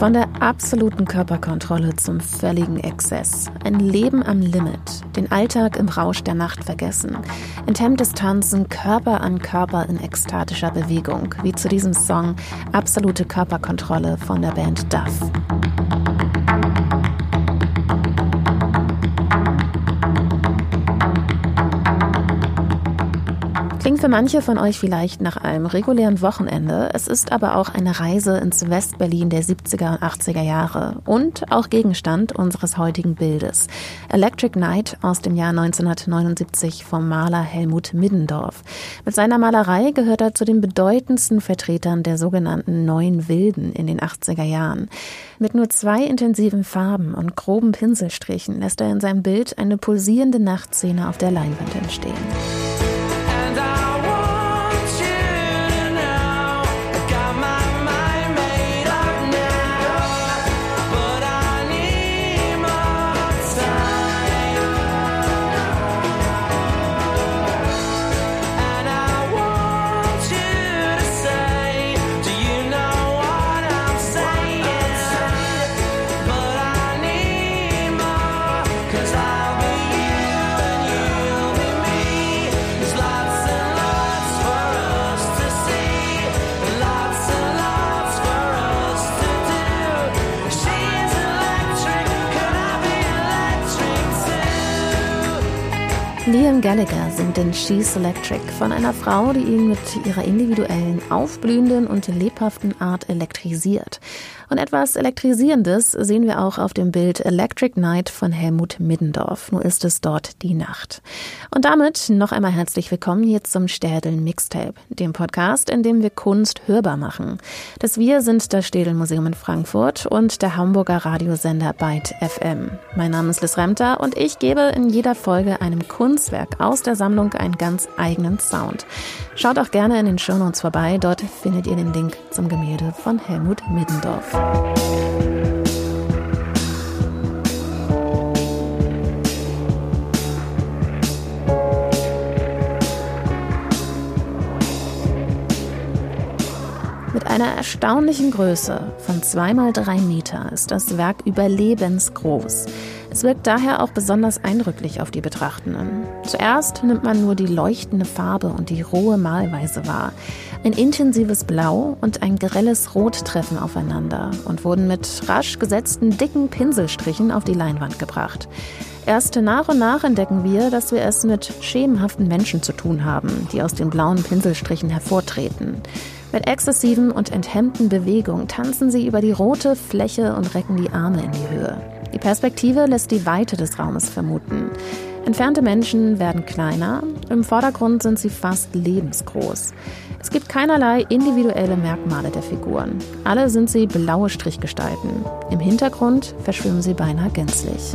Von der absoluten Körperkontrolle zum völligen Exzess. Ein Leben am Limit. Den Alltag im Rausch der Nacht vergessen. Enthemmtes Tanzen Körper an Körper in ekstatischer Bewegung. Wie zu diesem Song Absolute Körperkontrolle von der Band Duff. Für manche von euch vielleicht nach einem regulären Wochenende. Es ist aber auch eine Reise ins Westberlin der 70er und 80er Jahre und auch Gegenstand unseres heutigen Bildes. Electric Night aus dem Jahr 1979 vom Maler Helmut Middendorf. Mit seiner Malerei gehört er zu den bedeutendsten Vertretern der sogenannten Neuen Wilden in den 80er Jahren. Mit nur zwei intensiven Farben und groben Pinselstrichen lässt er in seinem Bild eine pulsierende Nachtszene auf der Leinwand entstehen. Gallagher singt in She's Electric von einer Frau, die ihn mit ihrer individuellen, aufblühenden und lebhaften Art elektrisiert. Und etwas Elektrisierendes sehen wir auch auf dem Bild Electric Night von Helmut Middendorf. Nur ist es dort die Nacht. Und damit noch einmal herzlich willkommen hier zum Städeln Mixtape, dem Podcast, in dem wir Kunst hörbar machen. Das Wir sind das Städel Museum in Frankfurt und der Hamburger Radiosender Byte FM. Mein Name ist Liz Remter und ich gebe in jeder Folge einem Kunstwerk aus der Sammlung einen ganz eigenen Sound. Schaut auch gerne in den Shownotes vorbei, dort findet ihr den Link zum Gemälde von Helmut Middendorf. Mit einer erstaunlichen Größe von zweimal drei Meter ist das Werk überlebensgroß. Es wirkt daher auch besonders eindrücklich auf die Betrachtenden. Zuerst nimmt man nur die leuchtende Farbe und die rohe Malweise wahr. Ein intensives Blau und ein grelles Rot treffen aufeinander und wurden mit rasch gesetzten dicken Pinselstrichen auf die Leinwand gebracht. Erst nach und nach entdecken wir, dass wir es mit schemenhaften Menschen zu tun haben, die aus den blauen Pinselstrichen hervortreten. Mit exzessiven und enthemmten Bewegungen tanzen sie über die rote Fläche und recken die Arme in die Höhe. Die Perspektive lässt die Weite des Raumes vermuten. Entfernte Menschen werden kleiner, im Vordergrund sind sie fast lebensgroß. Es gibt keinerlei individuelle Merkmale der Figuren. Alle sind sie blaue Strichgestalten. Im Hintergrund verschwimmen sie beinahe gänzlich.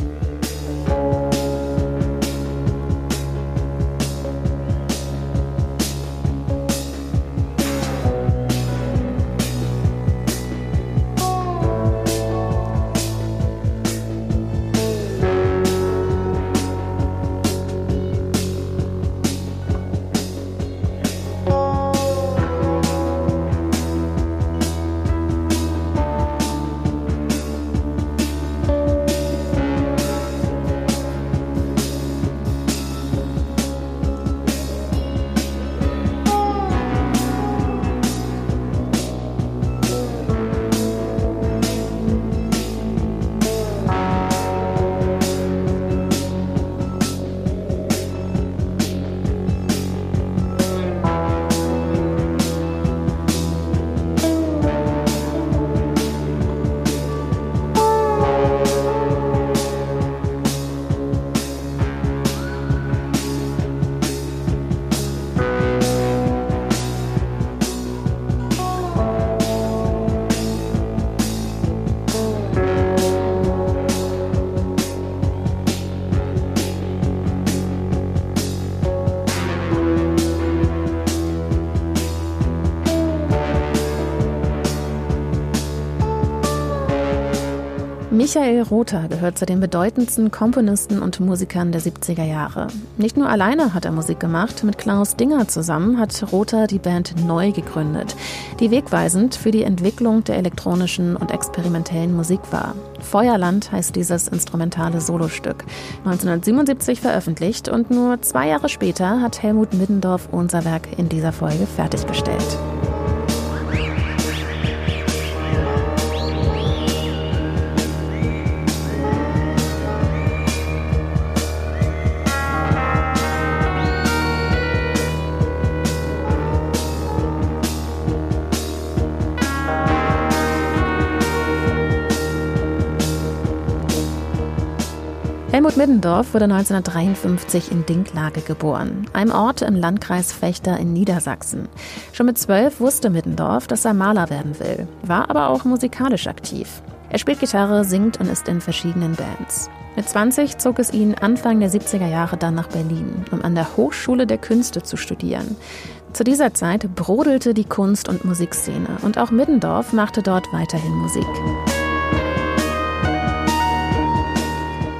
Michael Rother gehört zu den bedeutendsten Komponisten und Musikern der 70er Jahre. Nicht nur alleine hat er Musik gemacht, mit Klaus Dinger zusammen hat Rother die Band neu gegründet, die wegweisend für die Entwicklung der elektronischen und experimentellen Musik war. Feuerland heißt dieses instrumentale Solostück. 1977 veröffentlicht und nur zwei Jahre später hat Helmut Middendorf unser Werk in dieser Folge fertiggestellt. Middendorf wurde 1953 in Dinklage geboren, einem Ort im Landkreis Fechter in Niedersachsen. Schon mit zwölf wusste Middendorf, dass er Maler werden will, war aber auch musikalisch aktiv. Er spielt Gitarre, singt und ist in verschiedenen Bands. Mit 20 zog es ihn Anfang der 70er Jahre dann nach Berlin, um an der Hochschule der Künste zu studieren. Zu dieser Zeit brodelte die Kunst- und Musikszene und auch Middendorf machte dort weiterhin Musik.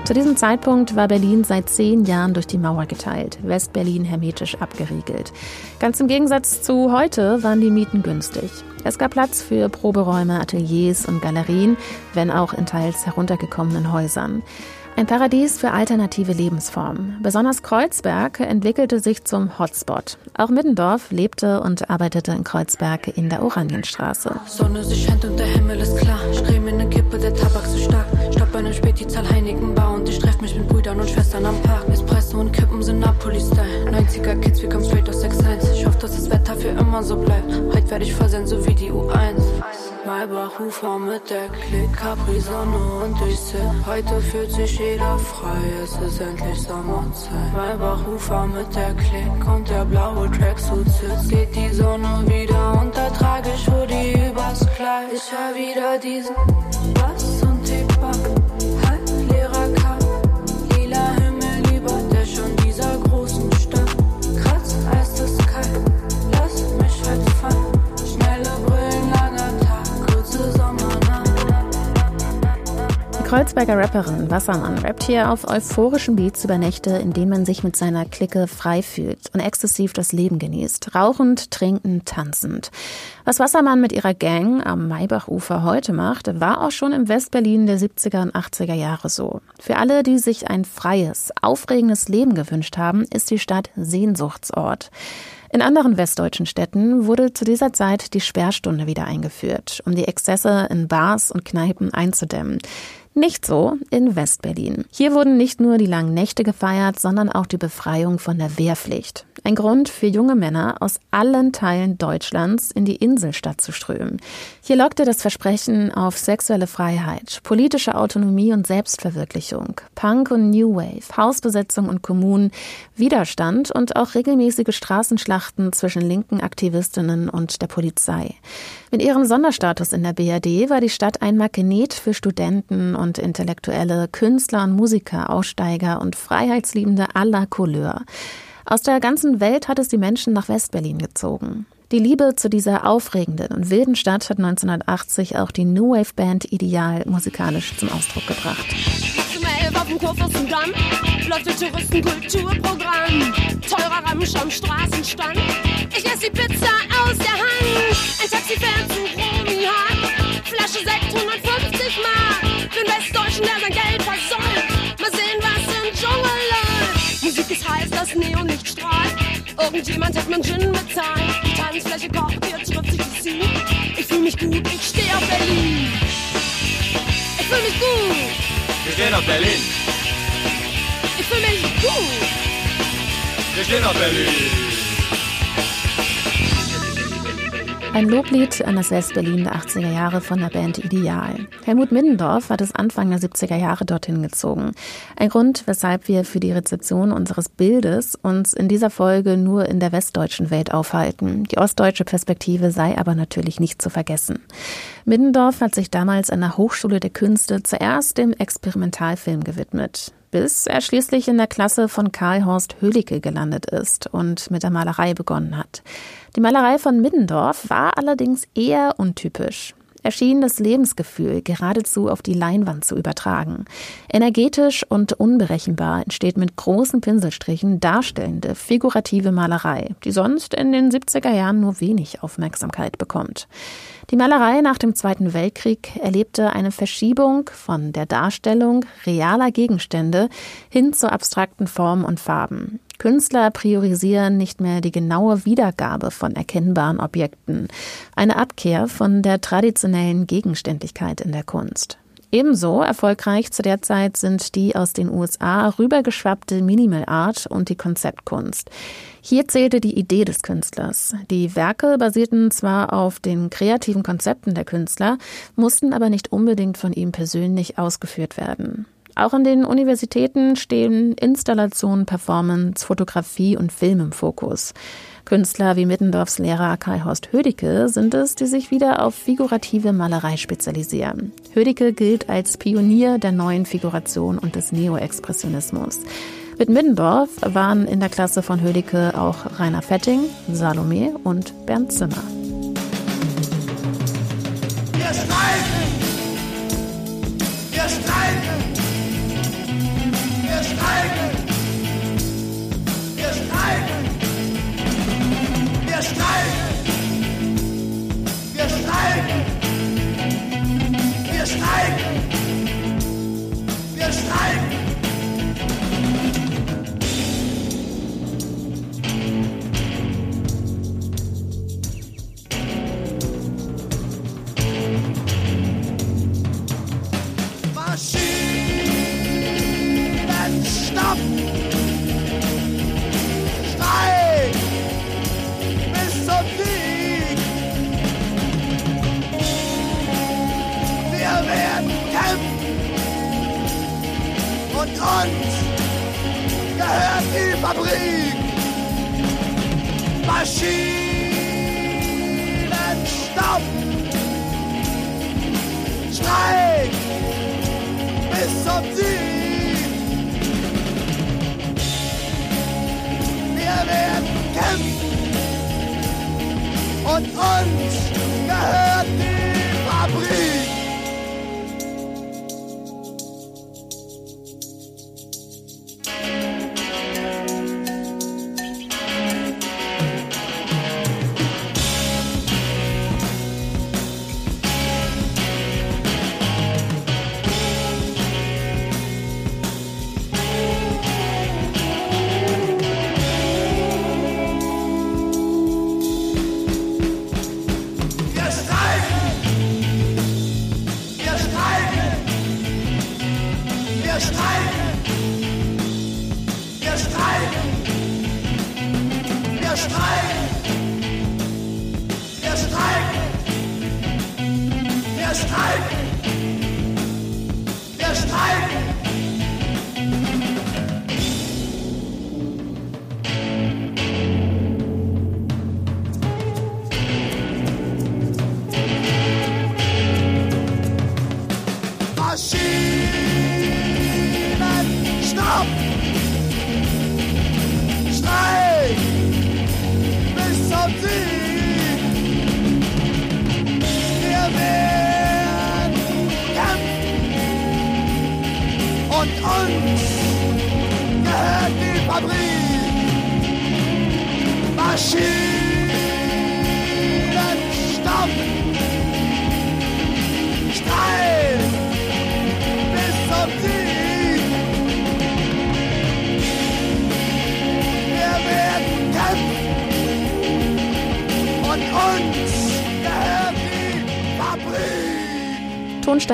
Zu diesem Zeitpunkt war Berlin seit zehn Jahren durch die Mauer geteilt, Westberlin hermetisch abgeriegelt. Ganz im Gegensatz zu heute waren die Mieten günstig. Es gab Platz für Proberäume, Ateliers und Galerien, wenn auch in teils heruntergekommenen Häusern. Ein Paradies für alternative Lebensformen. Besonders Kreuzberg entwickelte sich zum Hotspot. Auch Middendorf lebte und arbeitete in Kreuzberg in der Oranienstraße. Sonne, sie scheint und der Himmel ist klar. Streh mir eine Kippe, der Tabak so stark. Stopp bei einem Späti, zahl Heinigen Bar und ich treff mich mit Brüdern und Schwestern am Park. Espresso und Kippen sind Napoli-Style. 90er Kids, wir kommen straight aus 6-1. Ich hoffe, dass das Wetter für immer so bleibt. Heute werde ich versehen, so wie die U1. Maybach Ufer mit der Klick, Capri Sonne und ich sit. Heute fühlt sich jeder frei, es ist endlich Sommerzeit. Maybach Ufer mit der Klick und der blaue Tracksuit sitzt. Geht die Sonne wieder und da trage ich Hoodie übers Kleid. Ich hör wieder diesen Bass und die Back. Kreuzberger Rapperin Wassermann rappt hier auf euphorischen Beats über Nächte, in denen man sich mit seiner Clique frei fühlt und exzessiv das Leben genießt, rauchend, trinkend, tanzend. Was Wassermann mit ihrer Gang am Maybachufer heute macht, war auch schon im Westberlin der 70er und 80er Jahre so. Für alle, die sich ein freies, aufregendes Leben gewünscht haben, ist die Stadt Sehnsuchtsort. In anderen westdeutschen Städten wurde zu dieser Zeit die Sperrstunde wieder eingeführt, um die Exzesse in Bars und Kneipen einzudämmen. Nicht so in Westberlin. Hier wurden nicht nur die langen Nächte gefeiert, sondern auch die Befreiung von der Wehrpflicht. Ein Grund für junge Männer aus allen Teilen Deutschlands in die Inselstadt zu strömen. Hier lockte das Versprechen auf sexuelle Freiheit, politische Autonomie und Selbstverwirklichung, Punk und New Wave, Hausbesetzung und Kommunen, Widerstand und auch regelmäßige Straßenschlachten zwischen linken Aktivistinnen und der Polizei. Mit ihrem Sonderstatus in der BRD war die Stadt ein Magnet für Studenten und Intellektuelle, Künstler und Musiker, Aussteiger und Freiheitsliebende aller Couleur. Aus der ganzen Welt hat es die Menschen nach Westberlin gezogen. Die Liebe zu dieser aufregenden und wilden Stadt hat 1980 auch die New Wave Band Ideal musikalisch zum Ausdruck gebracht. Ich esse die Pizza aus der Hand. Ein Taxi fährt zu Romy Flasche Sekt 150 Mark. Den Westdeutschen, der sein Geld das Neon nicht strahlt. Irgendjemand hat mir Gin bezahlt. Die Tanzfläche kocht, jetzt wird sich Scene. Ich fühl mich gut, ich steh auf Berlin. Ich fühl mich gut. Wir stehen auf Berlin. Ich fühl mich gut. Wir stehen auf Berlin. Ein Loblied an das West-Berlin der 80er Jahre von der Band Ideal. Helmut Middendorf hat es Anfang der 70er Jahre dorthin gezogen. Ein Grund, weshalb wir für die Rezeption unseres Bildes uns in dieser Folge nur in der westdeutschen Welt aufhalten. Die ostdeutsche Perspektive sei aber natürlich nicht zu vergessen. Middendorf hat sich damals an der Hochschule der Künste zuerst dem Experimentalfilm gewidmet bis er schließlich in der Klasse von Karl Horst Hölicke gelandet ist und mit der Malerei begonnen hat. Die Malerei von Middendorf war allerdings eher untypisch. Erschien das Lebensgefühl geradezu auf die Leinwand zu übertragen. Energetisch und unberechenbar entsteht mit großen Pinselstrichen darstellende, figurative Malerei, die sonst in den 70er Jahren nur wenig Aufmerksamkeit bekommt. Die Malerei nach dem Zweiten Weltkrieg erlebte eine Verschiebung von der Darstellung realer Gegenstände hin zu abstrakten Formen und Farben. Künstler priorisieren nicht mehr die genaue Wiedergabe von erkennbaren Objekten, eine Abkehr von der traditionellen Gegenständlichkeit in der Kunst. Ebenso erfolgreich zu der Zeit sind die aus den USA rübergeschwappte Minimal Art und die Konzeptkunst. Hier zählte die Idee des Künstlers. Die Werke basierten zwar auf den kreativen Konzepten der Künstler, mussten aber nicht unbedingt von ihm persönlich ausgeführt werden. Auch an den Universitäten stehen Installation, Performance, Fotografie und Film im Fokus. Künstler wie Mittendorfs Lehrer Kai-Horst Hödicke sind es, die sich wieder auf figurative Malerei spezialisieren. Hödicke gilt als Pionier der neuen Figuration und des Neo-Expressionismus. Mit Middendorf waren in der Klasse von Hödicke auch Rainer Fetting, Salome und Bernd Zimmer. Wir streiken! Wir streiken! uns gehört die Fabrik. Maschinen.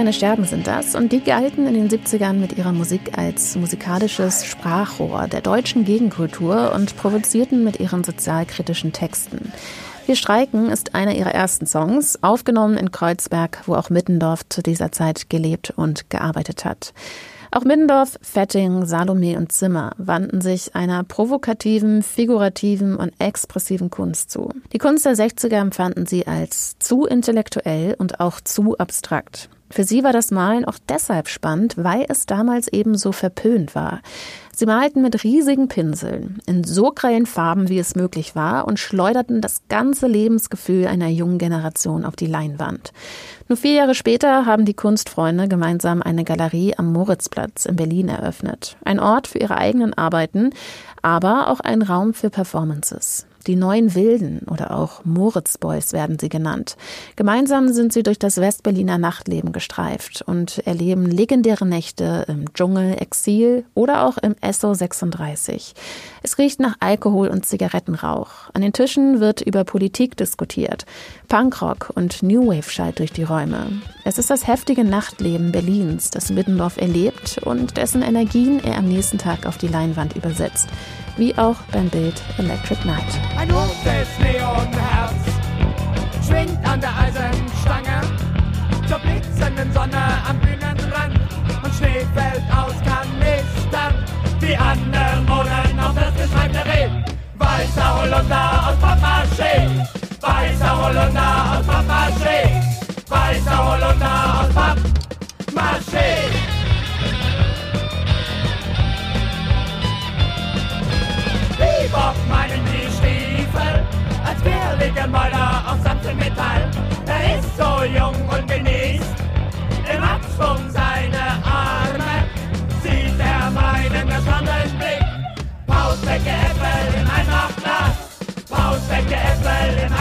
Tonsteine Scherben sind das und die galten in den 70ern mit ihrer Musik als musikalisches Sprachrohr der deutschen Gegenkultur und provozierten mit ihren sozialkritischen Texten. Wir streiken ist einer ihrer ersten Songs, aufgenommen in Kreuzberg, wo auch Mittendorf zu dieser Zeit gelebt und gearbeitet hat. Auch Middendorf, Fetting, Salome und Zimmer wandten sich einer provokativen, figurativen und expressiven Kunst zu. Die Kunst der 60er empfanden sie als zu intellektuell und auch zu abstrakt. Für sie war das Malen auch deshalb spannend, weil es damals eben so verpönt war. Sie malten mit riesigen Pinseln, in so grellen Farben, wie es möglich war, und schleuderten das ganze Lebensgefühl einer jungen Generation auf die Leinwand. Nur vier Jahre später haben die Kunstfreunde gemeinsam eine Galerie am Moritzplatz in Berlin eröffnet. Ein Ort für ihre eigenen Arbeiten, aber auch ein Raum für Performances. Die neuen Wilden oder auch Moritzboys werden sie genannt. Gemeinsam sind sie durch das Westberliner Nachtleben gestreift und erleben legendäre Nächte im Dschungel, Exil oder auch im Esso 36. Es riecht nach Alkohol und Zigarettenrauch. An den Tischen wird über Politik diskutiert. Punkrock und New Wave schallt durch die Räume. Es ist das heftige Nachtleben Berlins, das Middendorf erlebt und dessen Energien er am nächsten Tag auf die Leinwand übersetzt wie auch beim Bild Electric Night. Ein rotes Neonherz schwingt an der Eisenstange zur blitzenden Sonne am Bühnenrand und Schnee fällt aus Kanistern. Die anderen wohnen auf das Geschmack der Reh. Weißer Holunder aus Pappmaché, weißer Holunder aus Pappmaché, Holunder aus Pappmaché. Bebop meinen die Stiefel, als quirlige Mäuler aus sanftem Metall. Er ist so jung und genießt im Abschwung seine Arme. Sieht er meinen erstaunten Blick, Pausbecke Äpfel im Einmachglas, Pausbecke Äpfel im Einmachglas,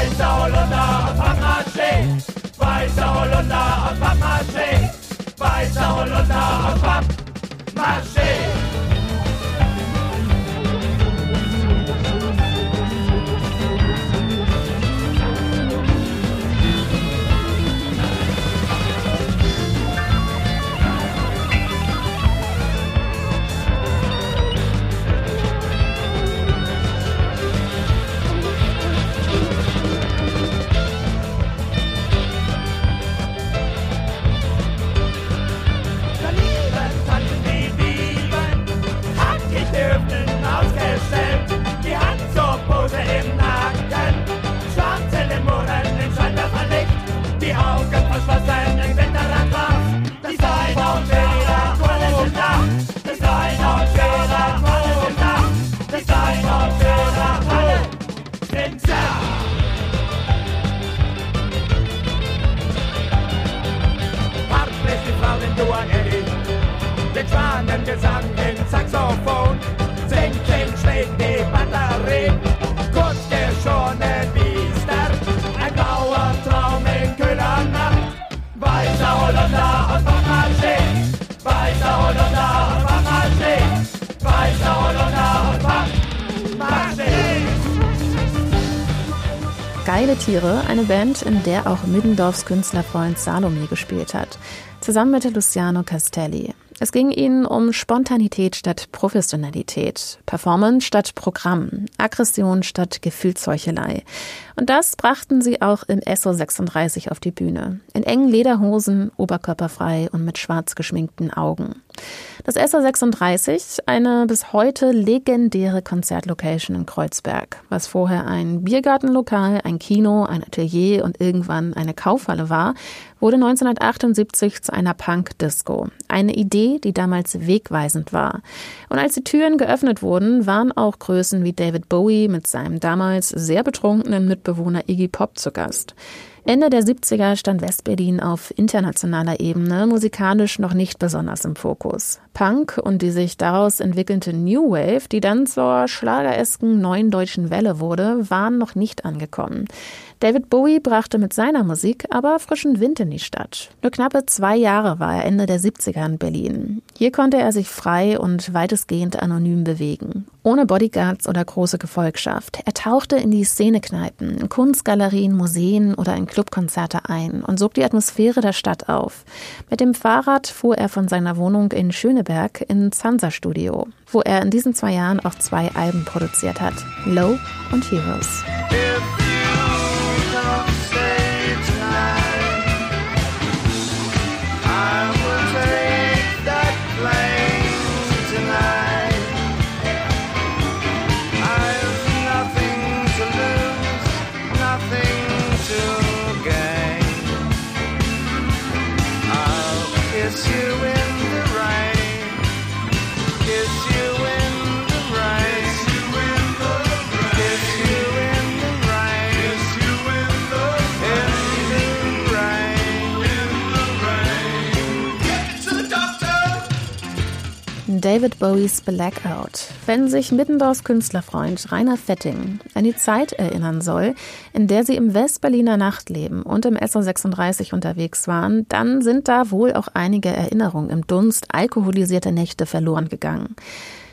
jeder Cola sind da. Hart bläst die Frau den Du an Eddie, Gesang in Saxophon. Zing schlägt die Batterie. Gut geschorene Biester, ein blauer Traum in kühler Nacht. Weißer Holunder aus Pappmaché, weißer Holunder aus Pappmaché, weißer Holunder aus Pappmaché. Geile Tiere, eine Band, in der auch Middendorfs Künstlerfreund Salome gespielt hat, zusammen mit Luciano Castelli. Es ging ihnen um Spontanität statt Professionalität, Performance statt Programm, Aggression statt Gefühlsheuchelei. Und das brachten sie auch im SO 36 auf die Bühne. In engen Lederhosen, oberkörperfrei und mit schwarz geschminkten Augen. Das SO 36, eine bis heute legendäre Konzertlocation in Kreuzberg, was vorher ein Biergartenlokal, ein Kino, ein Atelier und irgendwann eine Kaufhalle war, wurde 1978 zu einer Punk-Disco. Eine Idee, die damals wegweisend war. Und als die Türen geöffnet wurden, waren auch Größen wie David Bowie mit seinem damals sehr betrunkenen Mitbewohner Iggy Pop zu Gast. Ende der 70er stand Westberlin auf internationaler Ebene musikalisch noch nicht besonders im Fokus. Punk und die sich daraus entwickelnde New Wave, die dann zur schlageresken neuen deutschen Welle wurde, waren noch nicht angekommen. David Bowie brachte mit seiner Musik aber frischen Wind in die Stadt. Nur knappe zwei Jahre war er Ende der 70er in Berlin. Hier konnte er sich frei und weitestgehend anonym bewegen. Ohne Bodyguards oder große Gefolgschaft. Er tauchte in die Szenekneipen, Kunstgalerien, Museen oder in Clubkonzerte ein und sog die Atmosphäre der Stadt auf. Mit dem Fahrrad fuhr er von seiner Wohnung in Schöneberg ins Hansa-Studio, wo er in diesen zwei Jahren auch zwei Alben produziert hat. Low und Heroes. You. David Bowies Blackout, wenn sich Middendorfs Künstlerfreund Rainer Fetting an die Zeit erinnern soll, in der sie im Westberliner Nachtleben und im SO36 unterwegs waren, dann sind da wohl auch einige Erinnerungen im Dunst alkoholisierter Nächte verloren gegangen.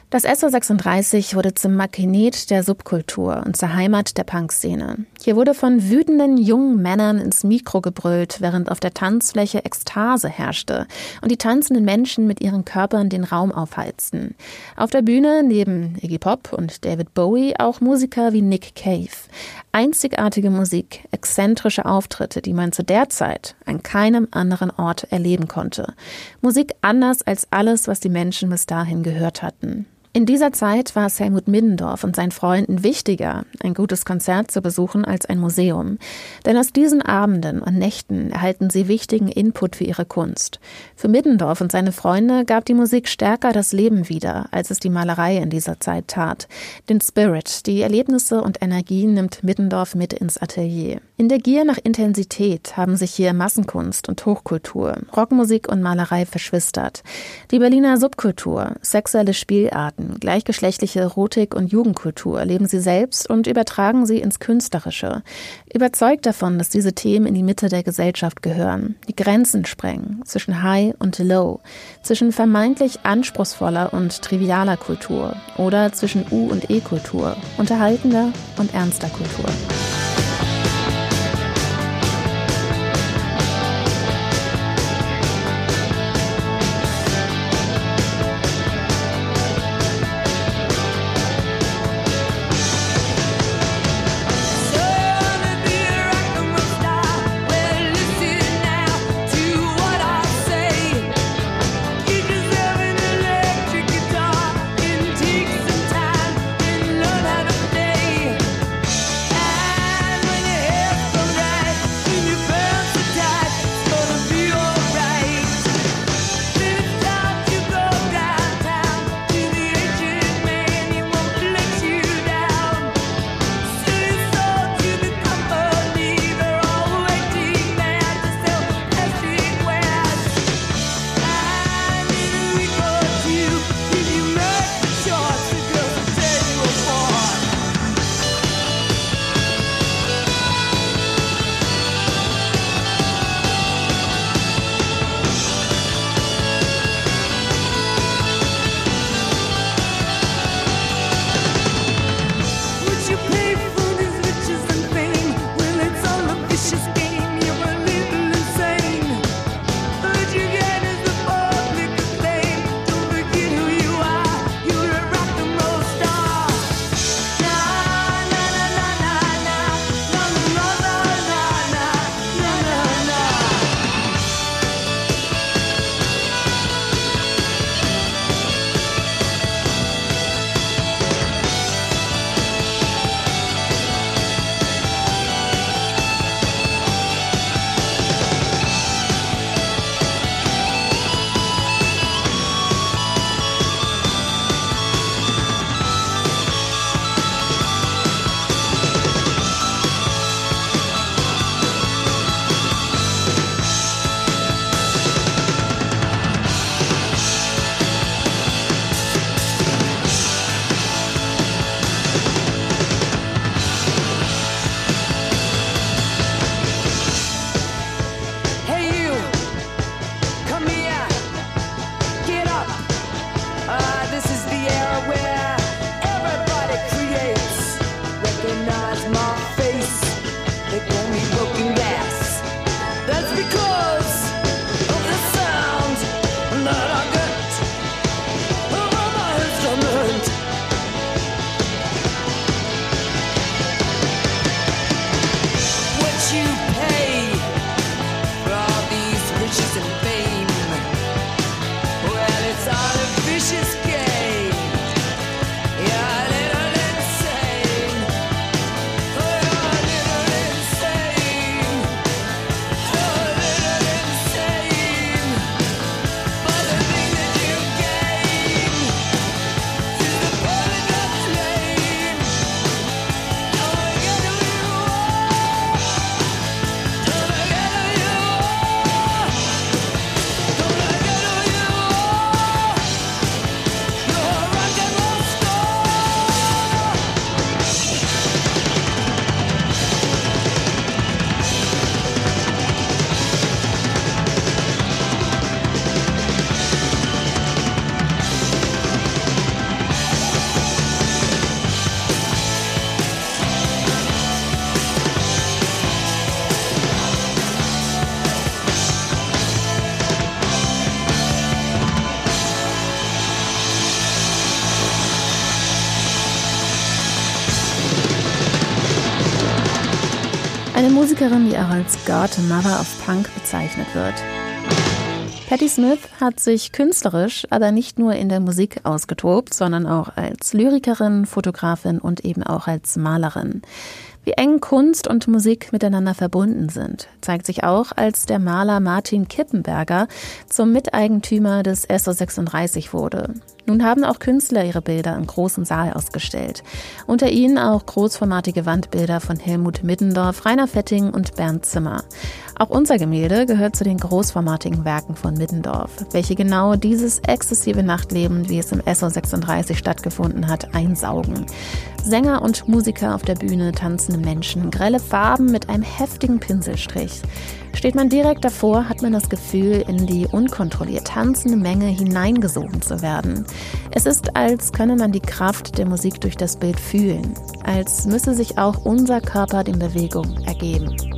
Das SO36 wurde zum Makinet der Subkultur und zur Heimat der Punkszene. Hier wurde von wütenden jungen Männern ins Mikro gebrüllt, während auf der Tanzfläche Ekstase herrschte und die tanzenden Menschen mit ihren Körpern den Raum aufheizten. Auf der Bühne neben Iggy Pop und David Bowie auch Musiker wie Nick Cave. Einzigartige Musik, exzentrische Auftritte, die man zu der Zeit an keinem anderen Ort erleben konnte. Musik anders als alles, was die Menschen bis dahin gehört hatten. In dieser Zeit war es Helmut Middendorf und seinen Freunden wichtiger, ein gutes Konzert zu besuchen als ein Museum. Denn aus diesen Abenden und Nächten erhalten sie wichtigen Input für ihre Kunst. Für Middendorf und seine Freunde gab die Musik stärker das Leben wieder, als es die Malerei in dieser Zeit tat. Den Spirit, die Erlebnisse und Energien nimmt Middendorf mit ins Atelier. In der Gier nach Intensität haben sich hier Massenkunst und Hochkultur, Rockmusik und Malerei verschwistert. Die Berliner Subkultur, sexuelle Spielarten, gleichgeschlechtliche Erotik und Jugendkultur erleben sie selbst und übertragen sie ins Künstlerische. Überzeugt davon, dass diese Themen in die Mitte der Gesellschaft gehören, die Grenzen sprengen zwischen High und Low, zwischen vermeintlich anspruchsvoller und trivialer Kultur oder zwischen U- und E-Kultur, unterhaltender und ernster Kultur. Musikerin, die auch als Godmother of Punk bezeichnet wird. Patti Smith hat sich künstlerisch aber nicht nur in der Musik ausgetobt, sondern auch als Lyrikerin, Fotografin und eben auch als Malerin. Wie eng Kunst und Musik miteinander verbunden sind, zeigt sich auch, als der Maler Martin Kippenberger zum Miteigentümer des SO36 wurde. Nun haben auch Künstler ihre Bilder im großen Saal ausgestellt. Unter ihnen auch großformatige Wandbilder von Helmut Middendorf, Rainer Fetting und Bernd Zimmer. Auch unser Gemälde gehört zu den großformatigen Werken von Middendorf, welche genau dieses exzessive Nachtleben, wie es im SO36 stattgefunden hat, einsaugen. Sänger und Musiker auf der Bühne, tanzende Menschen, grelle Farben mit einem heftigen Pinselstrich. Steht man direkt davor, hat man das Gefühl, in die unkontrolliert tanzende Menge hineingesogen zu werden. Es ist, als könne man die Kraft der Musik durch das Bild fühlen, als müsse sich auch unser Körper den Bewegungen ergeben.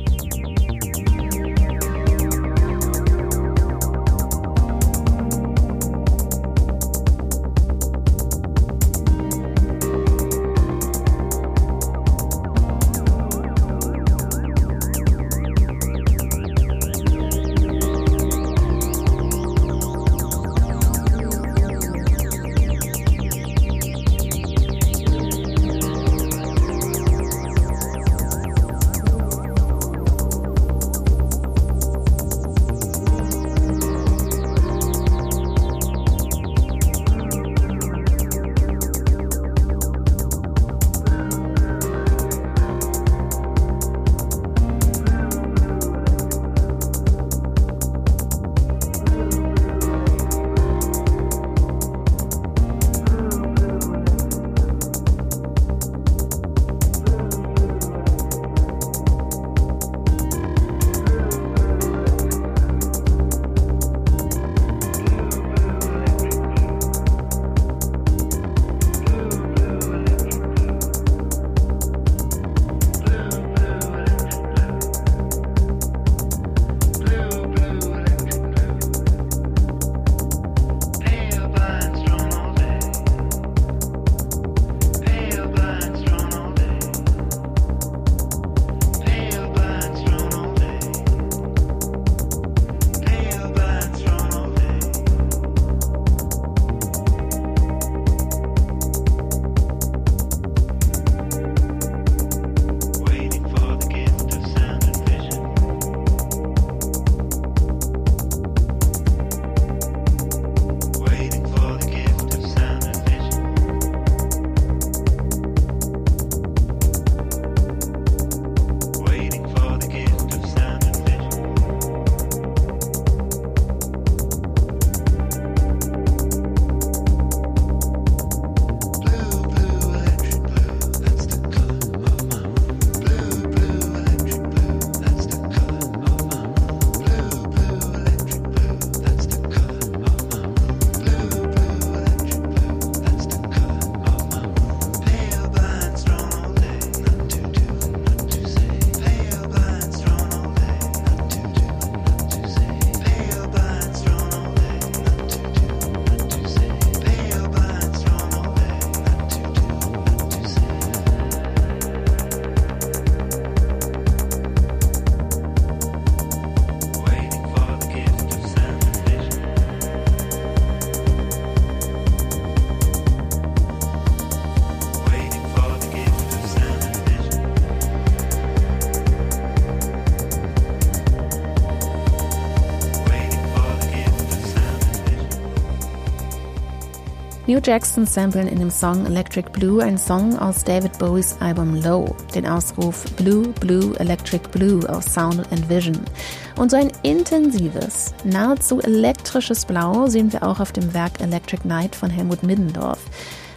New Jackson samplen in dem Song Electric Blue ein Song aus David Bowies Album Low, den Ausruf Blue, Blue, Electric Blue aus Sound and Vision. Und so ein intensives, nahezu elektrisches Blau sehen wir auch auf dem Werk Electric Night von Helmut Middendorf.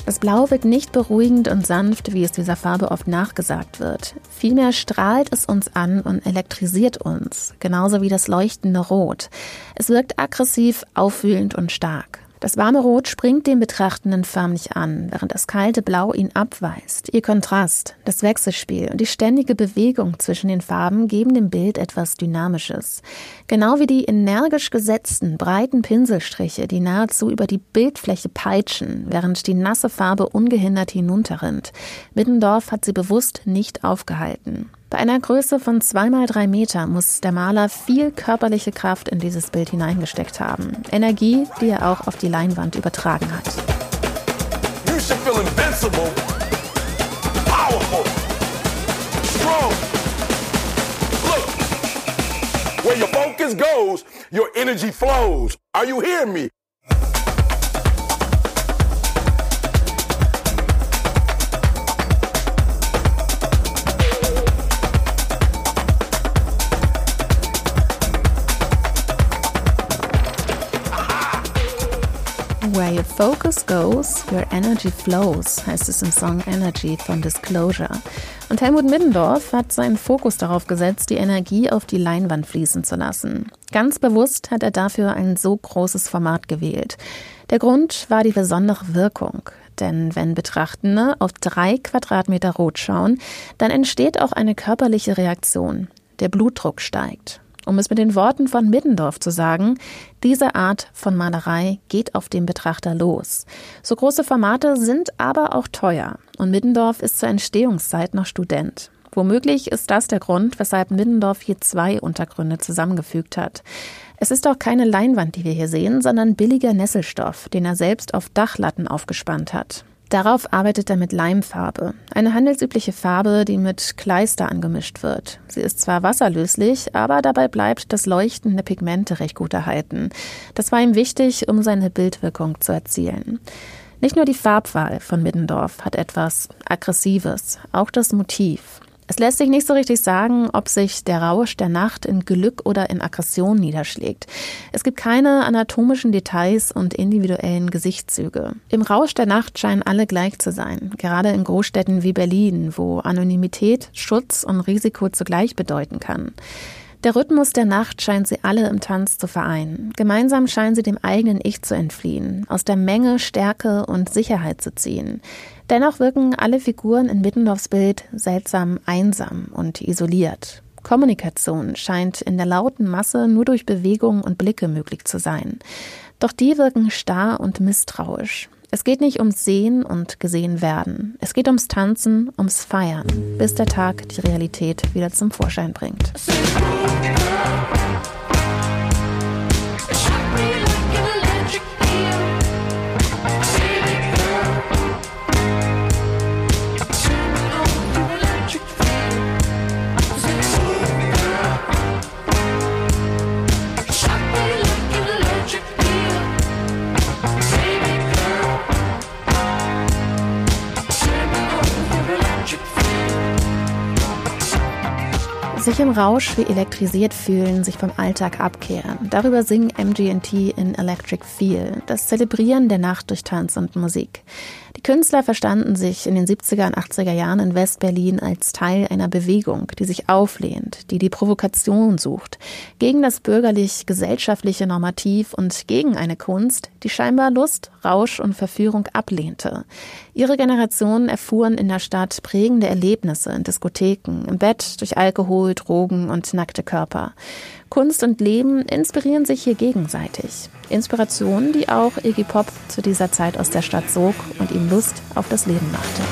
Das Blau wirkt nicht beruhigend und sanft, wie es dieser Farbe oft nachgesagt wird. Vielmehr strahlt es uns an und elektrisiert uns, genauso wie das leuchtende Rot. Es wirkt aggressiv, aufwühlend und stark. Das warme Rot springt den Betrachtenden förmlich an, während das kalte Blau ihn abweist. Ihr Kontrast, das Wechselspiel und die ständige Bewegung zwischen den Farben geben dem Bild etwas Dynamisches. Genau wie die energisch gesetzten, breiten Pinselstriche, die nahezu über die Bildfläche peitschen, während die nasse Farbe ungehindert hinunterrinnt. Middendorf hat sie bewusst nicht aufgehalten. Bei einer Größe von zweimal drei Meter muss der Maler viel körperliche Kraft in dieses Bild hineingesteckt haben. Energie, die er auch auf die Leinwand übertragen hat. You should feel invincible, powerful, strong. Look, where your focus goes, your energy flows. Are you hearing me? Where your focus goes, your energy flows, heißt es im Song Energy von Disclosure. Und Helmut Middendorf hat seinen Fokus darauf gesetzt, die Energie auf die Leinwand fließen zu lassen. Ganz bewusst hat er dafür ein so großes Format gewählt. Der Grund war die besondere Wirkung. Denn wenn Betrachtende auf drei Quadratmeter Rot schauen, dann entsteht auch eine körperliche Reaktion. Der Blutdruck steigt. Um es mit den Worten von Middendorf zu sagen, diese Art von Malerei geht auf den Betrachter los. So große Formate sind aber auch teuer. Und Middendorf ist zur Entstehungszeit noch Student. Womöglich ist das der Grund, weshalb Middendorf hier zwei Untergründe zusammengefügt hat. Es ist auch keine Leinwand, die wir hier sehen, sondern billiger Nesselstoff, den er selbst auf Dachlatten aufgespannt hat. Darauf arbeitet er mit Leimfarbe, eine handelsübliche Farbe, die mit Kleister angemischt wird. Sie ist zwar wasserlöslich, aber dabei bleibt das Leuchten der Pigmente recht gut erhalten. Das war ihm wichtig, um seine Bildwirkung zu erzielen. Nicht nur die Farbwahl von Middendorf hat etwas Aggressives, auch das Motiv. Es lässt sich nicht so richtig sagen, ob sich der Rausch der Nacht in Glück oder in Aggression niederschlägt. Es gibt keine anatomischen Details und individuellen Gesichtszüge. Im Rausch der Nacht scheinen alle gleich zu sein, gerade in Großstädten wie Berlin, wo Anonymität, Schutz und Risiko zugleich bedeuten kann. Der Rhythmus der Nacht scheint sie alle im Tanz zu vereinen. Gemeinsam scheinen sie dem eigenen Ich zu entfliehen, aus der Menge Stärke und Sicherheit zu ziehen. Dennoch wirken alle Figuren in Mittendorfs Bild seltsam einsam und isoliert. Kommunikation scheint in der lauten Masse nur durch Bewegungen und Blicke möglich zu sein. Doch die wirken starr und misstrauisch. Es geht nicht ums Sehen und gesehen werden. Es geht ums Tanzen, ums Feiern, bis der Tag die Realität wieder zum Vorschein bringt. Sich im Rausch wie elektrisiert fühlen, sich vom Alltag abkehren. Darüber singen MGT in Electric Feel, das Zelebrieren der Nacht durch Tanz und Musik. Künstler verstanden sich in den 70er und 80er Jahren in West-Berlin als Teil einer Bewegung, die sich auflehnt, die die Provokation sucht, gegen das bürgerlich-gesellschaftliche Normativ und gegen eine Kunst, die scheinbar Lust, Rausch und Verführung ablehnte. Ihre Generation erfuhren in der Stadt prägende Erlebnisse in Diskotheken, im Bett, durch Alkohol, Drogen und nackte Körper. Kunst und Leben inspirieren sich hier gegenseitig. Inspirationen, die auch Iggy Pop zu dieser Zeit aus der Stadt sog und ihm Lust auf das Leben machte.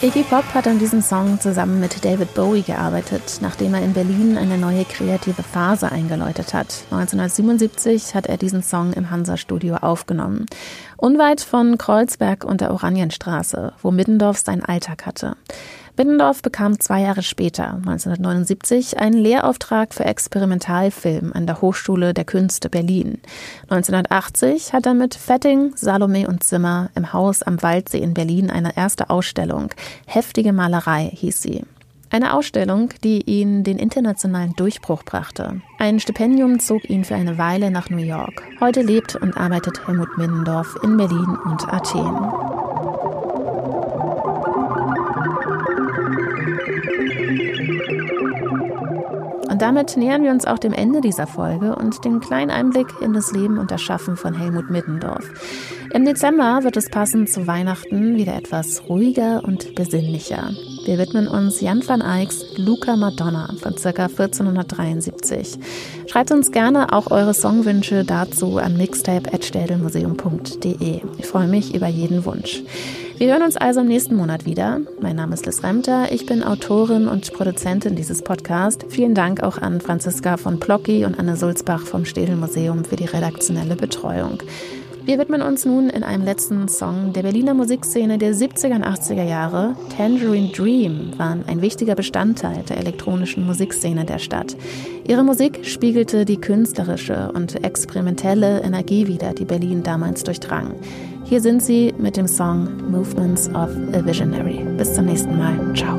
Iggy Pop hat an diesem Song zusammen mit David Bowie gearbeitet, nachdem er in Berlin eine neue kreative Phase eingeläutet hat. 1977 hat er diesen Song im Hansa-Studio aufgenommen. Unweit von Kreuzberg und der Oranienstraße, wo Middendorf seinen Alltag hatte. Biddendorf bekam zwei Jahre später, 1979, einen Lehrauftrag für Experimentalfilm an der Hochschule der Künste Berlin. 1980 hat er mit Fetting, Salome und Zimmer im Haus am Waldsee in Berlin eine erste Ausstellung. Heftige Malerei hieß sie. Eine Ausstellung, die ihn den internationalen Durchbruch brachte. Ein Stipendium zog ihn für eine Weile nach New York. Heute lebt und arbeitet Helmut Middendorf in Berlin und Athen. Und damit nähern wir uns auch dem Ende dieser Folge und dem kleinen Einblick in das Leben und das Schaffen von Helmut Middendorf. Im Dezember wird es passend zu Weihnachten wieder etwas ruhiger und besinnlicher. Wir widmen uns Jan van Eycks Luca Madonna von ca. 1473. Schreibt uns gerne auch eure Songwünsche dazu an mixtape.städelmuseum.de. Ich freue mich über jeden Wunsch. Wir hören uns also im nächsten Monat wieder. Mein Name ist Liz Remter, ich bin Autorin und Produzentin dieses Podcasts. Vielen Dank auch an Franziska von Plocki und Anne Sulzbach vom Städel Museum für die redaktionelle Betreuung. Wir widmen uns nun in einem letzten Song der Berliner Musikszene der 70er und 80er Jahre. Tangerine Dream waren ein wichtiger Bestandteil der elektronischen Musikszene der Stadt. Ihre Musik spiegelte die künstlerische und experimentelle Energie wider, die Berlin damals durchdrang. Hier sind sie mit dem Song Movements of a Visionary. Bis zum nächsten Mal. Ciao.